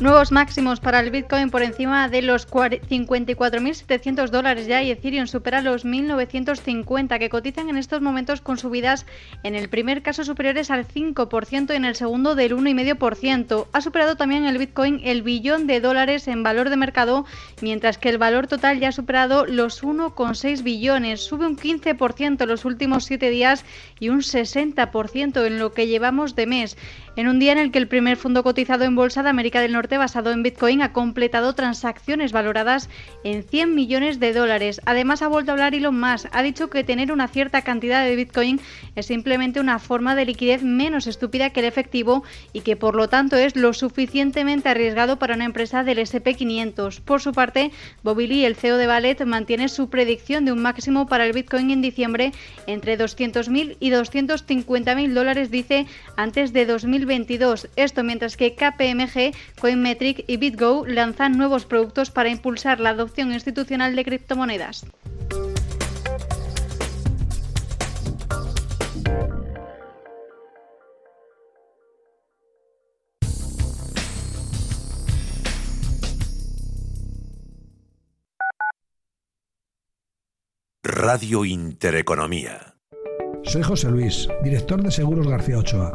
Speaker 8: Nuevos máximos para el Bitcoin por encima de los 54.700 dólares ya y Ethereum supera los 1.950 que cotizan en estos momentos con subidas en el primer caso superiores al 5% y en el segundo del 1,5%. Ha superado también el Bitcoin el billón de dólares en valor de mercado, mientras que el valor total ya ha superado los 1,6 billones. Sube un 15% en los últimos 7 días y un 60% en lo que llevamos de mes. En un día en el que el primer fondo cotizado en bolsa de América del Norte basado en Bitcoin ha completado transacciones valoradas en 100 millones de dólares. Además, ha vuelto a hablar Elon Musk. Ha dicho que tener una cierta cantidad de Bitcoin es simplemente una forma de liquidez menos estúpida que el efectivo y que por lo tanto es lo suficientemente arriesgado para una empresa del SP500. Por su parte, Bobby Lee, el CEO de Ballet, mantiene su predicción de un máximo para el Bitcoin en diciembre entre 200.000 y 250.000 dólares, dice, antes de 2022. Esto mientras que KPMG, Coin Metric y BitGo lanzan nuevos productos para impulsar la adopción institucional de criptomonedas.
Speaker 24: Radio Intereconomía.
Speaker 25: Soy José Luis, director de Seguros García Ochoa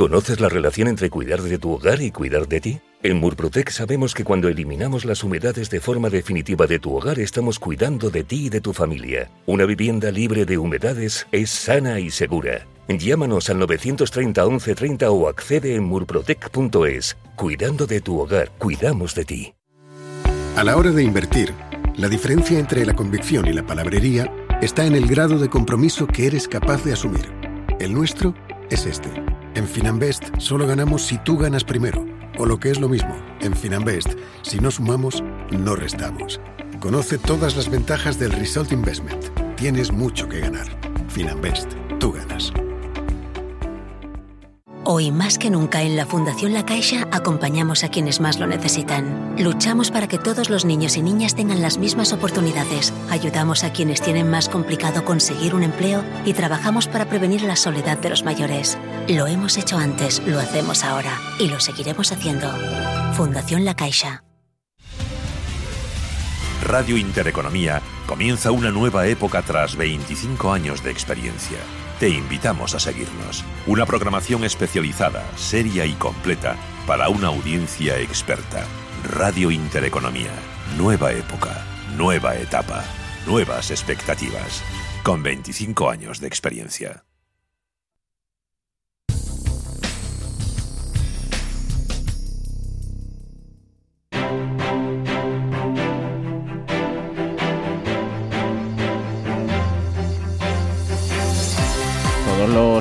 Speaker 26: ¿Conoces la relación entre cuidar de tu hogar y cuidar de ti? En Murprotec sabemos que cuando eliminamos las humedades de forma definitiva de tu hogar estamos cuidando de ti y de tu familia. Una vivienda libre de humedades es sana y segura. Llámanos al 930 1130 o accede en murprotec.es. Cuidando de tu hogar, cuidamos de ti.
Speaker 27: A la hora de invertir, la diferencia entre la convicción y la palabrería está en el grado de compromiso que eres capaz de asumir. El nuestro es este. En Finanbest solo ganamos si tú ganas primero. O lo que es lo mismo, en Finanbest, si no sumamos, no restamos. Conoce todas las ventajas del Result Investment. Tienes mucho que ganar. Finanbest, tú ganas.
Speaker 28: Hoy más que nunca en la Fundación La Caixa acompañamos a quienes más lo necesitan. Luchamos para que todos los niños y niñas tengan las mismas oportunidades. Ayudamos a quienes tienen más complicado conseguir un empleo y trabajamos para prevenir la soledad de los mayores. Lo hemos hecho antes, lo hacemos ahora y lo seguiremos haciendo. Fundación La Caixa.
Speaker 24: Radio Intereconomía comienza una nueva época tras 25 años de experiencia. Te invitamos a seguirnos. Una programación especializada, seria y completa para una audiencia experta. Radio Intereconomía. Nueva época, nueva etapa, nuevas expectativas. Con 25 años de experiencia.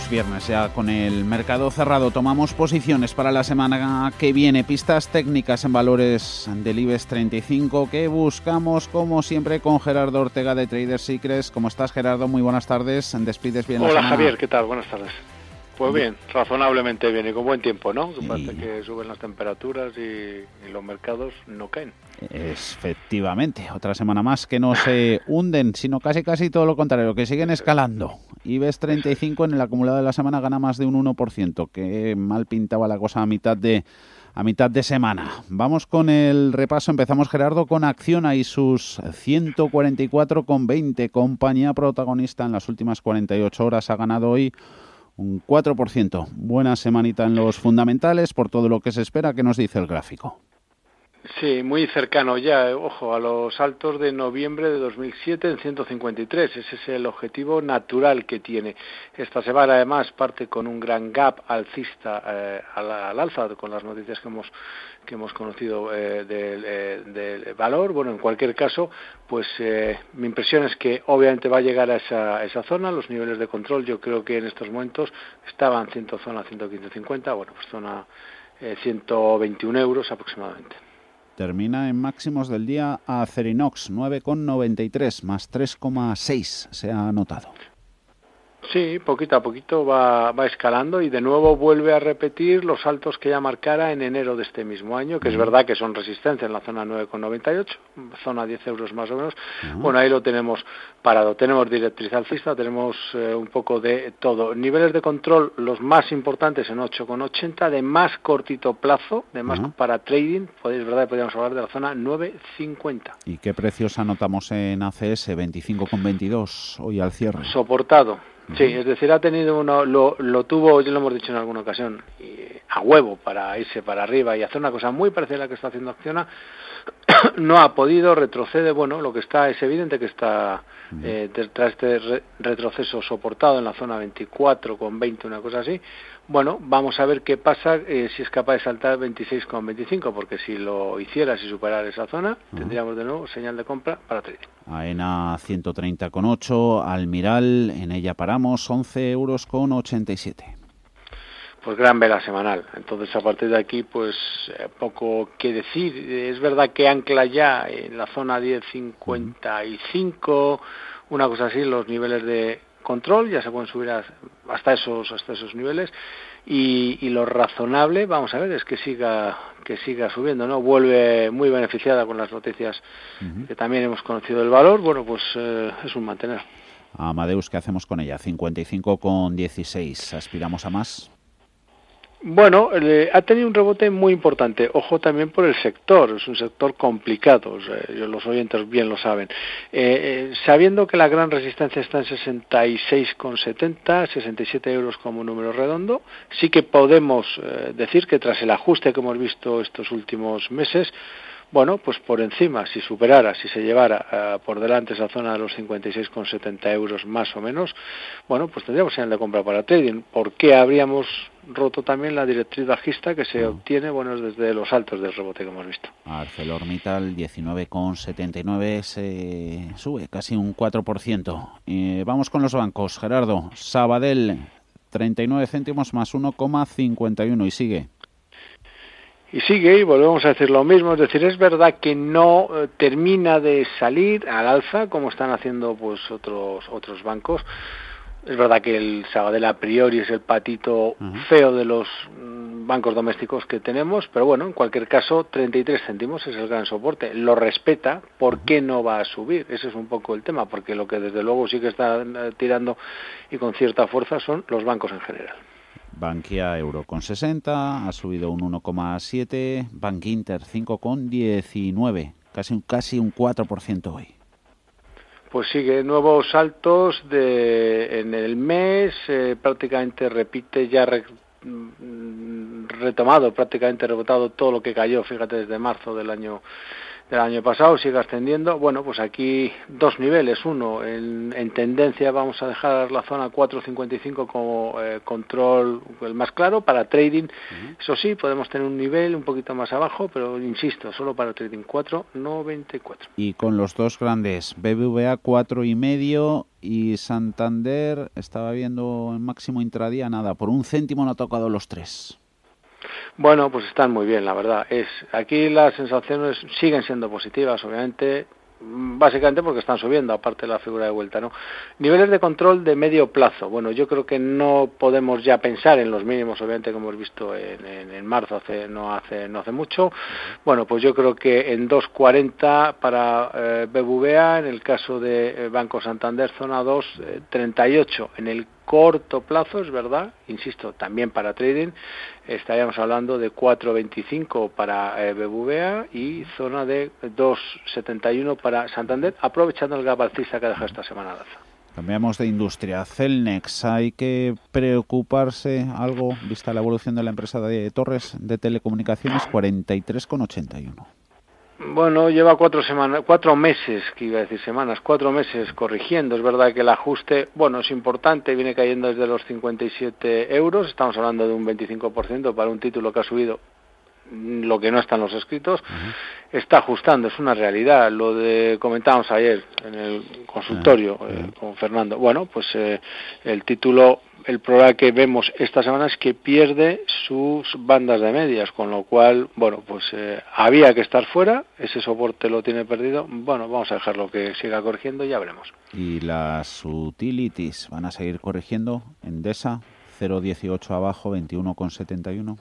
Speaker 10: Viernes ya con el mercado cerrado tomamos posiciones para la semana que viene, pistas técnicas en valores del IBEX 35 que buscamos como siempre con Gerardo Ortega de Traders Secrets. ¿Cómo estás Gerardo? Muy buenas tardes. Despides bien
Speaker 29: Hola Javier, ¿qué tal? Buenas tardes.
Speaker 30: Pues bien, razonablemente bien y con buen tiempo, ¿no? Que parece que suben las temperaturas y, los mercados no caen.
Speaker 10: Efectivamente, otra semana más que no se hunden, sino casi casi todo lo contrario, que siguen escalando. IBEX 35 en el acumulado de la semana gana más de un 1%, que mal pintaba la cosa a mitad de a mitad de semana. Vamos con el repaso. Empezamos, Gerardo, con Acciona y sus 144,20. Compañía protagonista en las últimas 48 horas ha ganado hoy un 4%. Buena semanita en los fundamentales por todo lo que se espera. ¿Qué nos dice el gráfico?
Speaker 30: Sí, muy cercano ya, eh, ojo, a los altos de noviembre de 2007 en 153. Ese es el objetivo natural que tiene. Esta semana, además, parte con un gran gap alcista eh, al, alza con las noticias que hemos que hemos conocido eh, del, valor. Bueno, en cualquier caso, pues mi impresión es que obviamente va a llegar a esa, esa zona. Los niveles de control, yo creo que en estos momentos estaban en zona 115.50, bueno, pues zona 121 euros aproximadamente.
Speaker 10: Termina en máximos del día a Cerinox, 9,93 más 3,6 se ha anotado.
Speaker 30: Sí, poquito a poquito va, va escalando y de nuevo vuelve a repetir los saltos que ya marcara en enero de este mismo año, que es verdad que son resistencia en la zona 9,98, zona 10 euros más o menos. Bueno, ahí lo tenemos parado. Tenemos directriz alcista, tenemos eh, un poco de todo. Niveles de control, los más importantes en 8,80, de más cortito plazo, de más para trading, es verdad que podríamos hablar de la zona 9,50.
Speaker 10: ¿Y qué precios anotamos en ACS 25,22 hoy al cierre?
Speaker 30: Soportado. Sí, es decir, ha tenido uno, lo, lo tuvo, ya lo hemos dicho en alguna ocasión, a huevo para irse para arriba y hacer una cosa muy parecida a la que está haciendo Acciona, no ha podido, retrocede, bueno, lo que está es evidente que está eh, tras este retroceso soportado en la zona 24 con 20, una cosa así, bueno, vamos a ver qué pasa eh, si es capaz de saltar 26 con 25, porque si lo hiciera, si superara esa zona, tendríamos de nuevo señal de compra para trading.
Speaker 10: AENA 130 con 8, Almiral, en ella paramos 11 euros con 87
Speaker 30: pues gran vela semanal. Entonces, a partir de aquí, pues eh, poco que decir. Es verdad que ancla ya en la zona 10.55, una cosa así, los niveles de control, ya se pueden subir hasta esos hasta esos niveles y, lo razonable, vamos a ver, es que siga que siga subiendo, ¿no? Vuelve muy beneficiada con las noticias que también hemos conocido el valor, bueno, pues eh, es un mantener.
Speaker 10: Amadeus, ¿qué hacemos con ella? 55 con 16. ¿Aspiramos a más?
Speaker 30: Bueno, ha tenido un rebote muy importante. Ojo también por el sector, es un sector complicado, los oyentes bien lo saben. Eh, eh, sabiendo que la gran resistencia está en 66,70, 67 euros como número redondo, sí que podemos eh, decir que tras el ajuste que hemos visto estos últimos meses, bueno, pues por encima, si superara, si se llevara eh, por delante esa zona de los 56,70 euros más o menos, bueno, pues tendríamos señal de compra para trading. ¿Por qué habríamos roto también la directriz bajista que se obtiene, bueno, desde los altos del rebote que hemos visto?
Speaker 10: ArcelorMittal 19,79 se sube casi un 4%. Eh, vamos con los bancos. Gerardo, Sabadell 39 céntimos más 1,51 y sigue
Speaker 30: y sigue y volvemos a decir lo mismo, es decir, es verdad que no eh, termina de salir al alza como están haciendo pues otros otros bancos. Es verdad que el Sabadell a priori es el patito feo de los mm, bancos domésticos que tenemos, pero bueno, en cualquier caso, 33 céntimos es el gran soporte. Lo respeta, ¿por qué no va a subir? Ese es un poco el tema, porque lo que desde luego sí que está eh, tirando y con cierta fuerza son los bancos en general.
Speaker 10: Bankia Euro con 60, ha subido un 1,7, Bank Inter 5,19, casi, casi un 4% hoy.
Speaker 30: Pues sigue nuevos saltos de, en el mes, eh, prácticamente repite ya mm, retomado, prácticamente rebotado todo lo que cayó, fíjate, desde marzo del año del año pasado sigue ascendiendo. Bueno, pues aquí dos niveles. Uno, en, tendencia vamos a dejar la zona 4.55 como eh, control el más claro para trading. Eso sí, podemos tener un nivel un poquito más abajo, pero insisto, solo para trading 4.94.
Speaker 10: Y con los dos grandes, BBVA 4.5 y Santander, estaba viendo en máximo intradía, nada, por un céntimo no ha tocado los tres.
Speaker 30: Bueno, pues están muy bien, la verdad. Es aquí las sensaciones siguen siendo positivas, obviamente. básicamente porque están subiendo, aparte de la figura de vuelta, ¿no? Niveles de control de medio plazo. Bueno, yo creo que no podemos ya pensar en los mínimos, obviamente, como hemos visto en, en, marzo, hace, no hace no hace mucho. Bueno, pues yo creo que en 2.40 para eh, BBVA, en el caso de eh, Banco Santander, zona 2.38. Eh, en el corto plazo, es verdad, insisto, también para trading, estaríamos hablando de 4.25 para eh, BBVA y zona de 2.71 para Santander, aprovechando el gap alcista que deja esta semana.
Speaker 10: Cambiamos de industria. Celnex, ¿hay que preocuparse algo vista la evolución de la empresa de Torres de Telecomunicaciones? 43,81.
Speaker 30: Bueno, lleva cuatro semanas, cuatro meses, que iba a decir semanas, cuatro meses corrigiendo. Es verdad que el ajuste, bueno, es importante, viene cayendo desde los 57 euros. Estamos hablando de un 25% para un título que ha subido lo que no está en los escritos, está ajustando, es una realidad. Lo de comentábamos ayer en el consultorio eh, con Fernando. Bueno, pues eh, el título el problema que vemos esta semana es que pierde sus bandas de medias, con lo cual, bueno, pues eh, había que estar fuera, ese soporte lo tiene perdido, bueno, vamos a dejarlo que siga corrigiendo y ya veremos.
Speaker 10: ¿Y las utilities van a seguir corrigiendo? Endesa, 0,18 abajo, 21,71.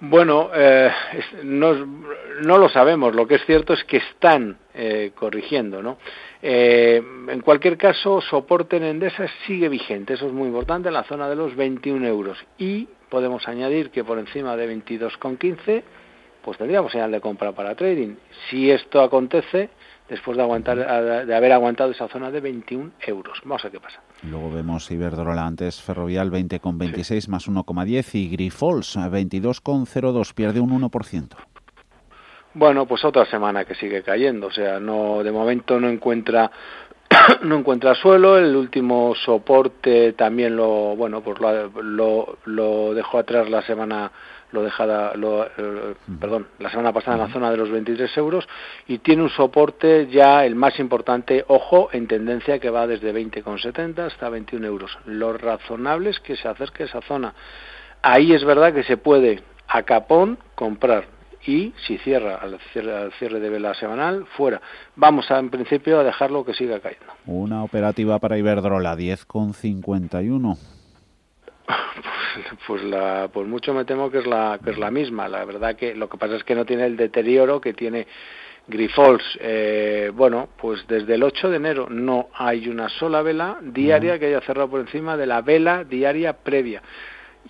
Speaker 30: Bueno, eh, no, no, lo sabemos. Lo que es cierto es que están eh, corrigiendo, ¿no? Eh, en cualquier caso, soporte en Endesa sigue vigente. Eso es muy importante en la zona de los 21 euros. Y podemos añadir que por encima de 22,15, pues tendríamos señal de compra para trading. Si esto acontece, después de aguantar de haber aguantado esa zona de 21 euros. Vamos a ver qué pasa.
Speaker 10: Luego vemos Iberdrola antes Ferrovial 20,26 más 1,10 y Grifols 22,02 pierde un 1%.
Speaker 30: Bueno, pues otra semana que sigue cayendo, o sea, no de momento no encuentra no encuentra suelo, el último soporte también lo bueno, pues lo, lo, lo dejó atrás la semana lo dejada, lo, eh, perdón, la semana pasada en la zona de los 23 euros y tiene un soporte ya el más importante, ojo, en tendencia que va desde 20,70 hasta 21 euros. Lo razonable es que se acerque a esa zona. Ahí es verdad que se puede a capón comprar y si cierra al cierre, al cierre de vela semanal, fuera. Vamos a, en principio a dejarlo que siga cayendo.
Speaker 10: Una operativa para Iberdrola, 10,51.
Speaker 30: pues la pues mucho me temo que es la que es la misma la verdad que lo que pasa es que no tiene el deterioro que tiene Grifols eh, bueno pues desde el 8 de enero no hay una sola vela diaria que haya cerrado por encima de la vela diaria previa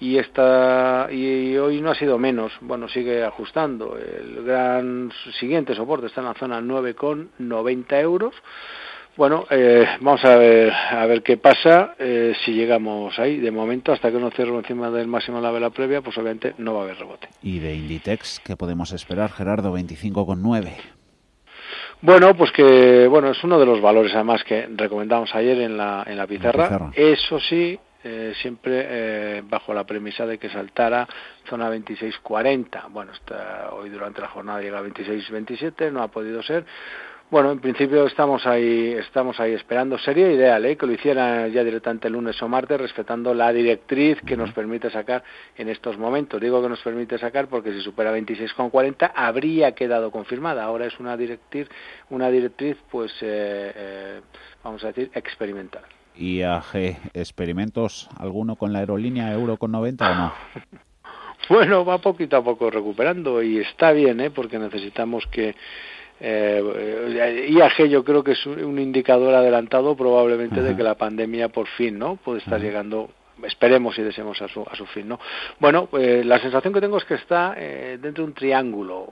Speaker 30: y esta y hoy no ha sido menos bueno sigue ajustando el gran siguiente soporte está en la zona 9,90 euros bueno, eh, vamos a ver, a ver qué pasa eh, si llegamos ahí. De momento, hasta que no cierre encima del máximo de la vela previa, pues obviamente no va a haber rebote.
Speaker 10: ¿Y de Inditex qué podemos esperar, Gerardo? 25,9.
Speaker 30: Bueno, pues que bueno es uno de los valores además que recomendamos ayer en la, en la pizarra. Eso sí, eh, siempre bajo la premisa de que saltara zona 26.40. Bueno, está, hoy durante la jornada llega a 26.27, no ha podido ser. Bueno, en principio estamos ahí, estamos ahí esperando. Sería ideal ¿eh? que lo hiciera ya directamente el lunes o martes, respetando la directriz que nos permite sacar en estos momentos. Digo que nos permite sacar porque si supera 26,40 habría quedado confirmada. Ahora es una directriz, una directriz, pues eh, eh, vamos a decir experimental.
Speaker 10: IAG, experimentos alguno con la aerolínea Euro con 90 o no?
Speaker 30: Bueno, va poquito a poco recuperando y está bien, ¿eh? porque necesitamos que eh, IAG yo creo que es un indicador adelantado probablemente de que la pandemia por fin no puede estar llegando esperemos y deseemos a su, a su fin no bueno eh, la sensación que tengo es que está eh, dentro de un triángulo.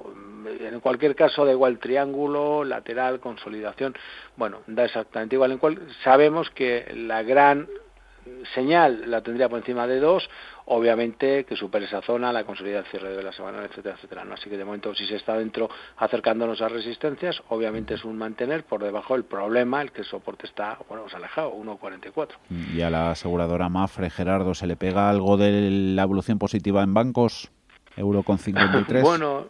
Speaker 30: En cualquier caso da igual triángulo lateral consolidación. Bueno da exactamente igual. En cual sabemos que la gran señal la tendría por encima de dos obviamente que supere esa zona, la consolida el cierre de la semana, etcétera, etcétera. ¿no? Así que de momento, si se está dentro acercándonos a resistencias, obviamente es un mantener por debajo el problema, el que el soporte está, bueno, pues alejado, 1,44.
Speaker 10: ¿Y a la aseguradora Mafre, Gerardo, se le pega algo de la evolución positiva en bancos? Euro con 53.
Speaker 30: bueno,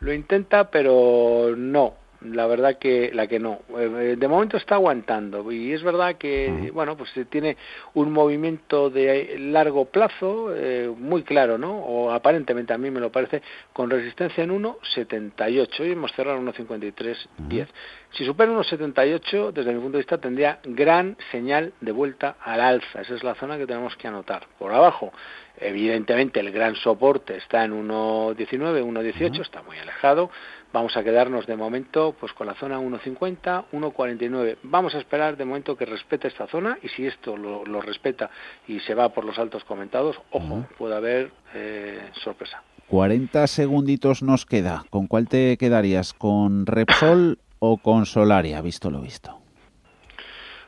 Speaker 30: lo intenta, pero no la verdad que la que no. Eh, de momento está aguantando y es verdad que bueno, pues tiene un movimiento de largo plazo eh, muy claro, ¿no? O aparentemente a mí me lo parece con resistencia en 1.78 y hemos cerrado en 1.53.10. Si supera 1.78, desde mi punto de vista tendría gran señal de vuelta al alza. Esa es la zona que tenemos que anotar. Por abajo, evidentemente el gran soporte está en 1.19, 1.18, está muy alejado Vamos a quedarnos de momento pues con la zona 1.50, 1.49. Vamos a esperar de momento que respete esta zona y si esto lo, respeta y se va por los altos comentados, ojo, puede haber eh, sorpresa.
Speaker 10: 40 segunditos nos queda. ¿Con cuál te quedarías? ¿Con Repsol o con Solaria, visto lo visto?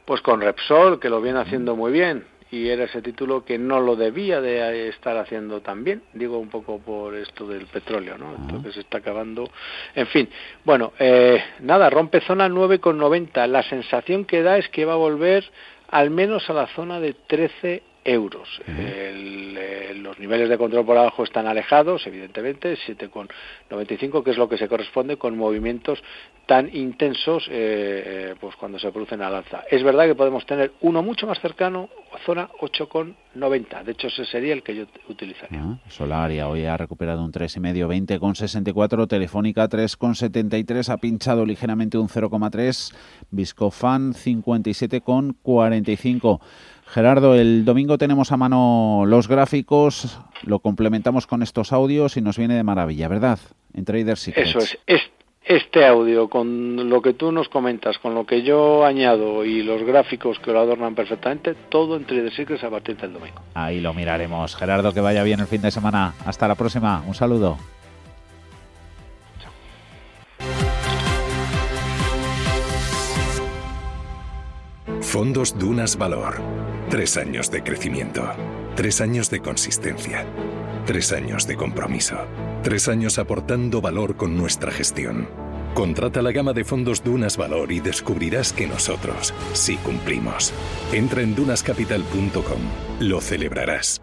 Speaker 30: Pues con Repsol, que lo viene haciendo muy bien y era ese título que no lo debía de estar haciendo tan bien, digo un poco por esto del petróleo, ¿no? Entonces se está acabando. En fin, bueno, eh, nada, rompe zona 9,90. La sensación que da es que va a volver al menos a la zona de 13 euros. Eh, los niveles de control por abajo están alejados, evidentemente, 7,95, que es lo que se corresponde con movimientos tan intensos eh, eh, pues cuando se producen al alza. Es verdad que podemos tener uno mucho más cercano, zona 8,90. De hecho, ese sería el que yo utilizaría. Ah,
Speaker 10: Solaria hoy ha recuperado un 3,5, 20,64. Telefónica 3,73. Ha pinchado ligeramente un 0,3. Viscofan 57,45. Gerardo, el domingo tenemos a mano los gráficos, lo complementamos con estos audios y nos viene de maravilla, ¿verdad? En Trader Secrets.
Speaker 30: Eso es. Este audio, con lo que tú nos comentas, con lo que yo añado y los gráficos que lo adornan perfectamente, todo en Trader Secrets a partir del domingo.
Speaker 10: Ahí lo miraremos. Gerardo, que vaya bien el fin de semana. Hasta la próxima. Un saludo.
Speaker 23: Fondos Dunas Valor. Tres años de crecimiento. Tres años de consistencia. Tres años de compromiso. Tres años aportando valor con nuestra gestión. Contrata la gama de fondos Dunas Valor y descubrirás que nosotros sí cumplimos. Entra en dunascapital.com. Lo celebrarás.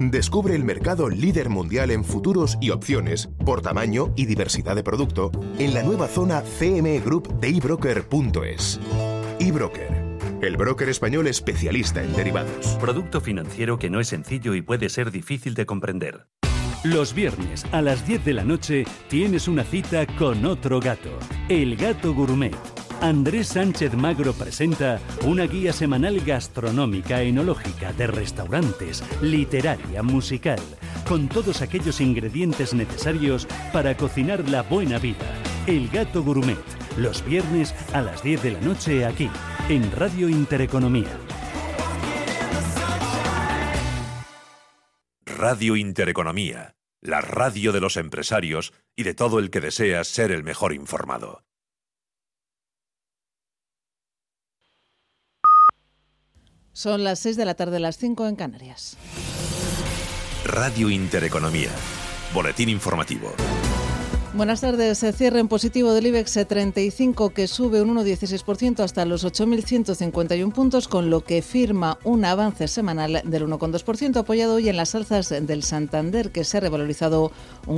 Speaker 31: Descubre el mercado líder mundial en futuros y opciones por tamaño y diversidad de producto en la nueva zona CME Group de ebroker.es. eBroker, el broker español especialista en derivados.
Speaker 1: Producto financiero que no es sencillo y puede ser difícil de comprender. Los viernes a las 10 de la noche tienes una cita con otro gato, el gato gourmet Andrés Sánchez Magro presenta una guía semanal gastronómica, enológica, de restaurantes, literaria, musical, con todos aquellos ingredientes necesarios para cocinar la buena vida. El Gato Gourmet, los viernes a las 10 de la noche aquí, en Radio Intereconomía.
Speaker 24: Radio Intereconomía, la radio de los empresarios y de todo el que desea ser el mejor informado.
Speaker 32: Son las 6 de la tarde, las 5 en Canarias.
Speaker 24: Radio Intereconomía. Boletín informativo.
Speaker 32: Buenas tardes. Se cierra en positivo del IBEX 35 que sube un 1,16% hasta los 8.151 puntos, con lo que firma un avance semanal del 1,2% apoyado hoy en las alzas del Santander que se ha revalorizado un